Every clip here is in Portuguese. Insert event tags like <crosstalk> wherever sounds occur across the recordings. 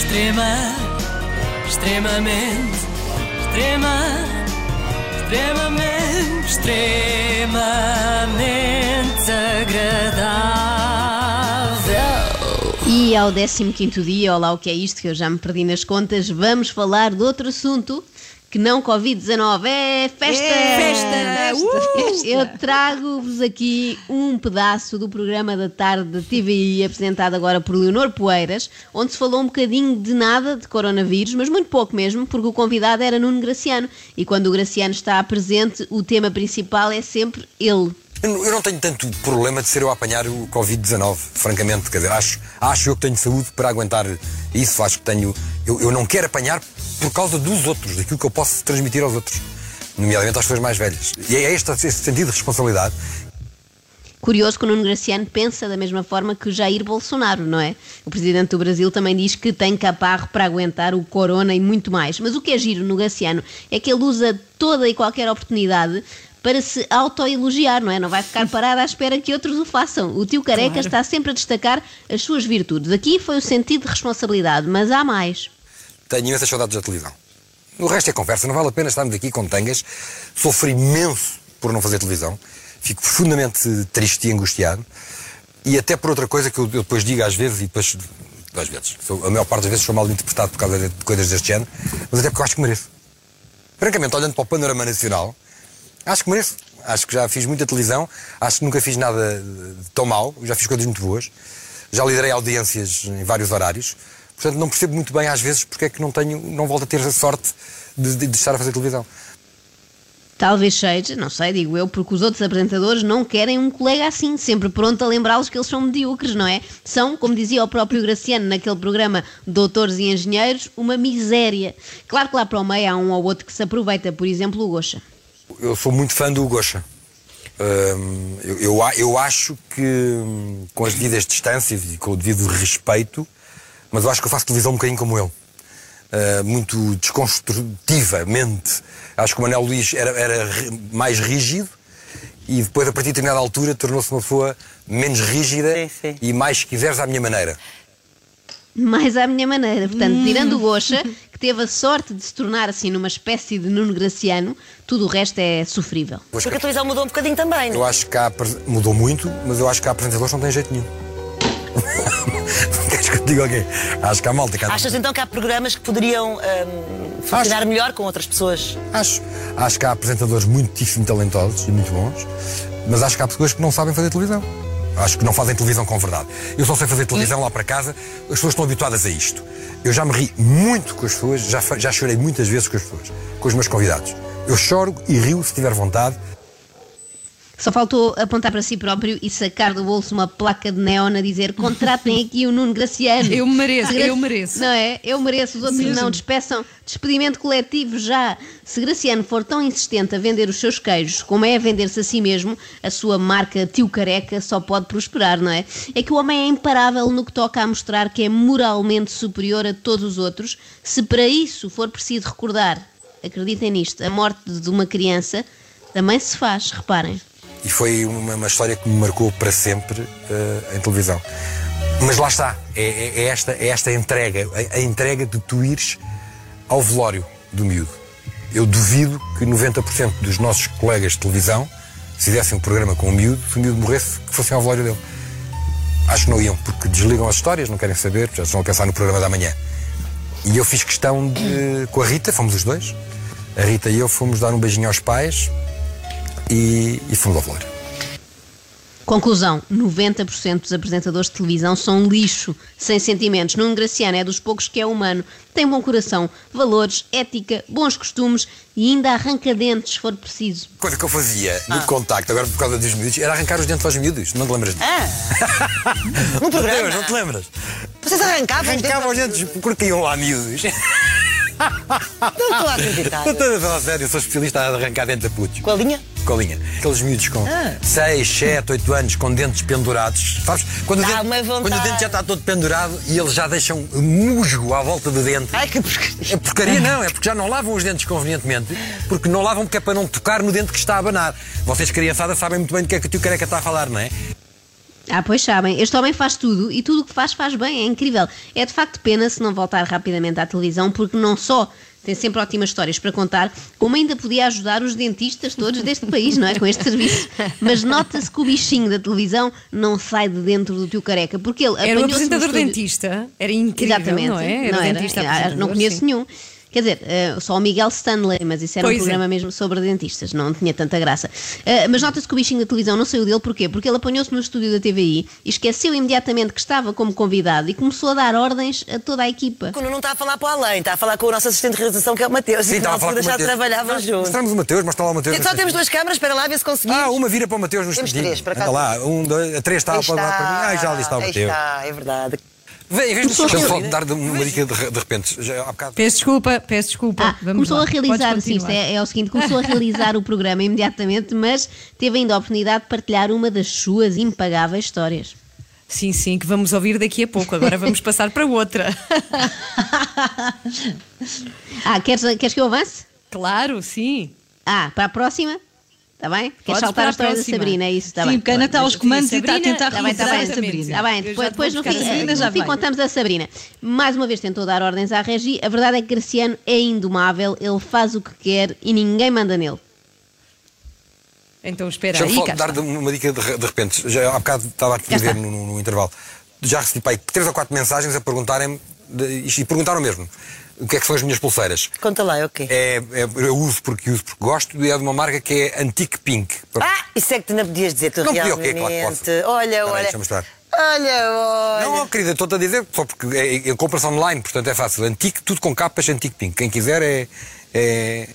Extrema, extremamente, extrema, extremamente, extremamente agradável. E ao 15 dia, olá, o que é isto que eu já me perdi nas contas, vamos falar de outro assunto que não Covid-19, é festa! É, festa! Uh! Eu trago-vos aqui um pedaço do programa da tarde da TVI, apresentado agora por Leonor Poeiras, onde se falou um bocadinho de nada de coronavírus, mas muito pouco mesmo, porque o convidado era Nuno Graciano. E quando o Graciano está presente, o tema principal é sempre ele. Eu eu não tenho tanto problema de ser eu a apanhar o Covid-19, francamente. Quer dizer, acho, acho eu que tenho saúde para aguentar isso. Acho que tenho. Eu, eu não quero apanhar por causa dos outros, daquilo que eu posso transmitir aos outros, nomeadamente às pessoas mais velhas. E é este esse sentido de responsabilidade Curioso que o Nuno Graciano pensa da mesma forma que o Jair Bolsonaro, não é? O presidente do Brasil também diz que tem caparro para aguentar o corona e muito mais. Mas o que é giro no Graciano é que ele usa toda e qualquer oportunidade para se autoelogiar, não é? Não vai ficar parado à espera que outros o façam. O tio Careca Claro. está sempre a destacar as suas virtudes. Aqui foi o sentido de responsabilidade, mas há mais. Tenho imensas saudades da televisão. O resto é conversa, não vale a pena estarmos aqui com tangas. Sofro imenso por não fazer televisão. Fico profundamente triste e angustiado. E até por outra coisa que eu, depois digo às vezes, e depois, às vezes, sou- a maior parte das vezes sou mal interpretado por causa de, de coisas deste género, mas até porque eu acho que mereço. Francamente, olhando para o panorama nacional, acho que mereço. Acho que já fiz muita televisão, acho que nunca fiz nada de tão mal, já fiz coisas muito boas, já liderei audiências em vários horários, portanto não percebo muito bem às vezes porque é que não tenho, não volto a ter a sorte de, de- de estar a fazer televisão. Talvez seja, não sei, digo eu, porque os outros apresentadores não querem um colega assim, sempre pronto a lembrá-los que eles são medíocres, não é? São, como dizia o próprio Graciano naquele programa Doutores e Engenheiros, uma miséria. Claro que lá para o meio há um ou outro que se aproveita, por exemplo, o Gocha. Eu sou muito fã do Gosha. Hum, eu, eu, eu acho que, hum, com as devidas distâncias e com o devido respeito, mas eu acho que eu faço televisão um bocadinho como ele. Uh, muito desconstrutivamente. Acho que o Manel Luís era, era mais rígido e depois, a partir de determinada altura, tornou-se uma pessoa menos rígida Sim, sim. e mais, se quiseres, à minha maneira. Mais à minha maneira. Portanto, tirando o Gocha, que teve a sorte de se tornar assim numa espécie de Nuno Graciano, tudo o resto é sofrível. Porque a televisão mudou um bocadinho também. Eu acho que há, mudou muito, mas eu acho que há apresentadores não têm jeito nenhum. Te diga alguém? Acho que há malta que há- Achas então que há programas que poderiam hum, funcionar Acho. melhor com outras pessoas? Acho. Acho que há apresentadores muitíssimo talentosos e muito bons, mas acho que há pessoas que não sabem fazer televisão. Acho que não fazem televisão com verdade. Eu só sei fazer televisão lá para casa, as pessoas estão habituadas a isto. Eu já me ri muito com as pessoas, já, já chorei muitas vezes com as pessoas, com os meus convidados. Eu choro e rio se tiver vontade. Só faltou apontar para si próprio e sacar do bolso uma placa de neon a dizer contratem aqui o Nuno Graciano. Eu mereço, eu mereço. Não é? Eu mereço, os outros não. Despeçam despedimento coletivo já. Se Graciano for tão insistente a vender os seus queijos como é a vender-se a si mesmo, a sua marca Tio Careca só pode prosperar, não é? É que o homem é imparável no que toca a mostrar que é moralmente superior a todos os outros. Se para isso for preciso recordar, acreditem nisto, a morte de uma criança, também se faz, reparem. E foi uma, uma história que me marcou para sempre eh, em televisão. Mas lá está, é, é- é esta, é esta entrega, a, a entrega de tu ires ao velório do miúdo. Eu duvido que 90% dos nossos colegas de televisão, se fizessem um programa com o miúdo, se o miúdo morresse, que fossem ao velório dele. Acho que não iam, porque desligam as histórias, não querem saber, já estão a pensar no programa da manhã. E eu fiz questão de. com a Rita, fomos os dois. A Rita e eu fomos dar um beijinho aos pais e, e fomos ao velório. Conclusão: 90% dos apresentadores de televisão são lixo, sem sentimentos. Nuno Graciano é dos poucos que é humano, tem bom coração, valores, ética, bons costumes e ainda arranca dentes, se for preciso. coisa que eu fazia no contacto, agora por causa dos miúdos, era arrancar os dentes aos miúdos. Não te lembras disso? Ah! <laughs> no Não te lembras? Não te lembras? Vocês arrancavam os Arrancava os dentes? dentes porque iam lá miúdos. Não estou a acreditar. Não estou a falar sério, eu sou especialista a arrancar dentes a putos. Com a linha? Colinha. Aqueles miúdos com Ah. 6, 7, 8 anos com dentes pendurados. Sabes? Quando, o Dá dente, uma vontade. quando o dente já está todo pendurado e eles já deixam musgo à volta do dente. Ai, que porcaria. É porcaria não, é porque já não lavam os dentes convenientemente, porque não lavam porque é para não tocar no dente que está a abanar. Vocês, criançada, sabem muito bem do que é que o tio Careca está a falar, não é? Ah, pois sabem, este homem faz tudo e tudo o que faz, faz bem, é incrível. É de facto pena se não voltar rapidamente à televisão, porque não só tem sempre ótimas histórias para contar, como ainda podia ajudar os dentistas todos deste país, não é? Com este serviço. Mas nota-se que o bichinho da televisão não sai de dentro do tio careca, porque ele Era no apresentador dentista. Era incrível, Exatamente, não é? Era não, era. dentista Ah, não conheço sim. nenhum. Quer dizer, eh, só o Miguel Stanley, mas isso era Pois um é. programa mesmo sobre dentistas, não tinha tanta graça. Eh, mas nota-se que o bichinho da televisão não saiu dele, porquê? Porque ele apanhou-se no estúdio da TVI e esqueceu imediatamente que estava como convidado e começou a dar ordens a toda a equipa. O Nuno não está a falar para o além, está a falar com o nosso assistente de realização, que é o Mateus. Sim, e estava a falar com o já Mateus. trabalhavam juntos. Mostramos o Mateus, mostra lá o Mateus. Só temos duas câmaras, espera lá, ver se conseguimos. Ah, uma vira para o Mateus no Temos três, por Anda acaso. lá, um, dois, a três está, pode lá para mim. está, Ah, já ali está o aí Mateus. está, é verdade. Vem, em vez de Começou a Deixa-me só dar uma dica de, de repente. Já, há bocado. Peço desculpa, peço desculpa. Ah, Vamos começou lá. a realizar, sim, é, é o seguinte, começou a realizar o programa imediatamente, mas teve ainda a oportunidade de partilhar uma das suas impagáveis histórias. Sim, sim, que vamos ouvir daqui a pouco. Agora vamos passar para outra. <laughs> Ah, queres, queres que eu avance? claro, sim. Ah, para a próxima? Está bem? Podes saltar a história da. Sabrina, é isso? Está Sim, bem. porque a Ana está aos comandos e está a tentar Está bem, recuperar bem, a Sabrina. Está bem, depois, já depois vou no fim, a Sabrina, já no fim contamos a Sabrina. Mais uma vez tentou dar ordens à Regi. A verdade é que Graciano é indomável, ele faz o que quer e ninguém manda nele. Então espera aí, só cá dar está. uma dica de, de repente. Já, há bocado estava Já a ver no, no- no intervalo. Já recebi pai, três ou quatro mensagens a perguntarem-me, e perguntaram mesmo, o que é que são as minhas pulseiras. Conta lá, é o quê? É, é- eu uso porque uso porque gosto e é de uma marca que é Antique Pink. Ah, isso é que tu não podias dizer, tu Não podia realmente. quê? Claro que posso. Olha, Espera aí, olha. deixa-me mostrar. Olha, olha. Não, querida, estou-te a dizer, só porque é, é, compra-se online, portanto é fácil. Antique, tudo com capas Antique Pink. Quem quiser é. é...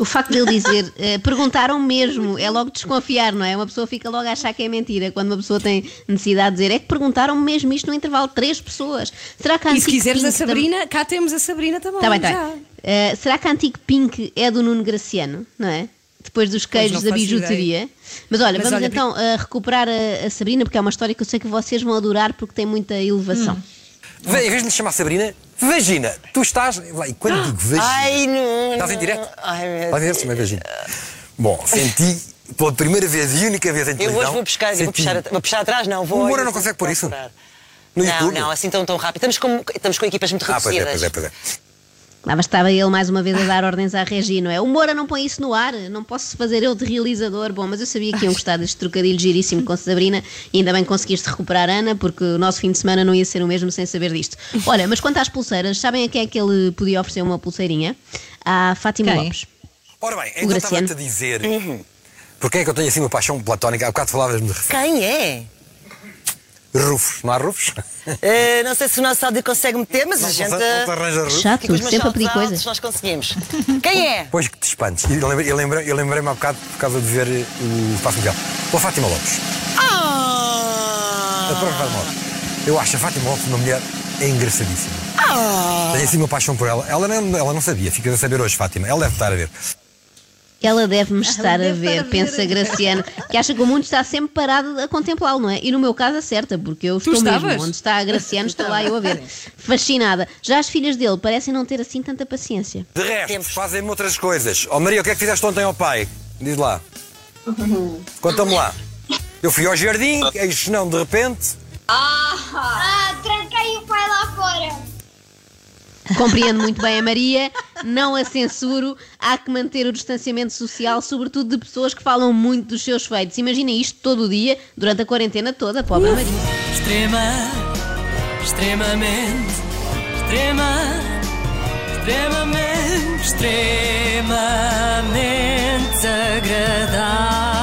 O facto de ele dizer, <laughs> eh, perguntaram mesmo, é logo desconfiar, não é? Uma pessoa fica logo a achar que é mentira quando uma pessoa tem necessidade de dizer, é que perguntaram mesmo isto no intervalo, três pessoas. Será que a E se quiseres a Sabrina, cá temos a Sabrina também. Tá bem, tá bem. Eh, será que a Antique Pink é do Nuno Graciano, não é? Depois dos queijos da bijuteria. Mas olha, Mas vamos olha, então eh, recuperar a, a Sabrina, porque é uma história que eu sei que vocês vão adorar porque tem muita elevação. Hum. Vem, em vez de lhe chamar Sabrina, Vagina. Tu estás. lá, E quando digo Vagina. Ai, não. Estás em direto? Ai, meu se não é Vagina. Bom, senti pela primeira vez e única vez em Eu televisão. hoje vou buscar, eu vou senti- puxar, vou puxar atrás, não, vou. O Moura não consegue pôr isso? No Não, YouTube? não, assim tão, tão rápido. Estamos com, estamos com equipas muito Ah, pois é, reduzidas. pois é, pois é. Lá bastava ele mais uma vez a dar ordens à Regi, não é? O Moura não põe isso no ar, não posso fazer eu de realizador. Bom, mas eu sabia que iam gostar deste trocadilho giríssimo com Sabrina e ainda bem que conseguiste recuperar Ana, porque o nosso fim de semana não ia ser o mesmo sem saber disto. Olha, mas quanto às pulseiras, sabem a quem é que ele podia oferecer uma pulseirinha? À Fátima Quem? Lopes. Ora bem, então Graciano. estava-te a dizer. Por quem é que eu tenho assim uma paixão platónica? Há bocado falavas-me de Quem é? Rufos. Não há rufos? <laughs> Eh, não sei se o nosso áudio consegue meter, mas Não a gente. não se arranja rufos? Chato, aqui com os meus sempre a pedir coisas. Nós conseguimos. Quem é? Pois que te espantes. Eu lembrei- eu lembrei- eu lembrei-me há bocado por causa de ver eh, o Espaço Mundial. Pela Fátima Lopes. Ah! A própria Fátima Lopes. Eu acho a Fátima Lopes uma mulher engraçadíssima. Ah! Tenho assim uma paixão por ela. Ela não, ela não sabia, ficas a saber hoje, Fátima. Ela deve estar a ver. Ela deve-me estar a deve ver, estar a ver. pensa Graciano, que acha que o mundo está sempre parado a contemplá-lo, não é? E no meu caso acerta, porque eu estou mesmo onde está a Graciano, estou lá eu a ver. Fascinada. Já as filhas dele parecem não ter assim tanta paciência. De resto, fazem-me outras coisas. Ó Maria, o que é que fizeste ontem ao pai? Diz lá. <laughs> Conta-me lá. Eu fui ao jardim, eis não, de repente. Ah, tranquei o pai lá fora. Compreendo muito bem a Maria, não a censuro. Há que manter o distanciamento social, sobretudo de pessoas que falam muito dos seus feitos. Imagina isto todo o dia, durante a quarentena toda, pobre Maria. Extrema, extremamente, extrema, extremamente, extremamente agradável.